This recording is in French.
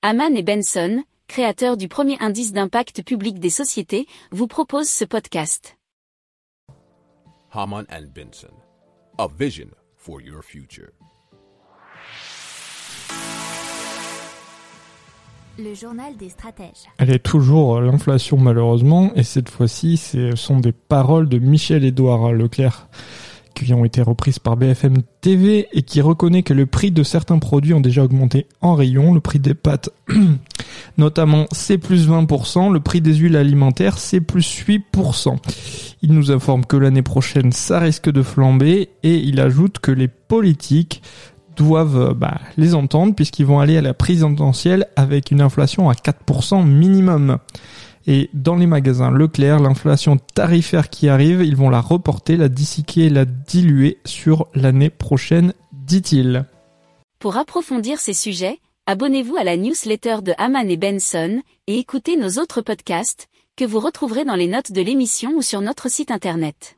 Haman et Benson, créateurs du premier indice d'impact public des sociétés, vous proposent ce podcast. Haman and Benson, a vision for your future. Le journal des stratèges. Elle est toujours l'inflation malheureusement, et cette fois-ci ce sont des paroles de Michel-Édouard Leclerc qui ont été reprises par BFM TV et qui reconnaît que le prix de certains produits ont déjà augmenté en rayon. Le prix des pâtes, notamment, c'est plus 20%. Le prix des huiles alimentaires, c'est plus 8%. Il nous informe que l'année prochaine, ça risque de flamber et il ajoute que les politiques doivent bah, les entendre puisqu'ils vont aller à la présidentielle avec une inflation à 4% minimum. Et dans les magasins Leclerc, l'inflation tarifaire qui arrive, ils vont la reporter, la disséquer, la diluer sur l'année prochaine, dit-il. Pour approfondir ces sujets, abonnez-vous à la newsletter de Haman et Benson et écoutez nos autres podcasts que vous retrouverez dans les notes de l'émission ou sur notre site internet.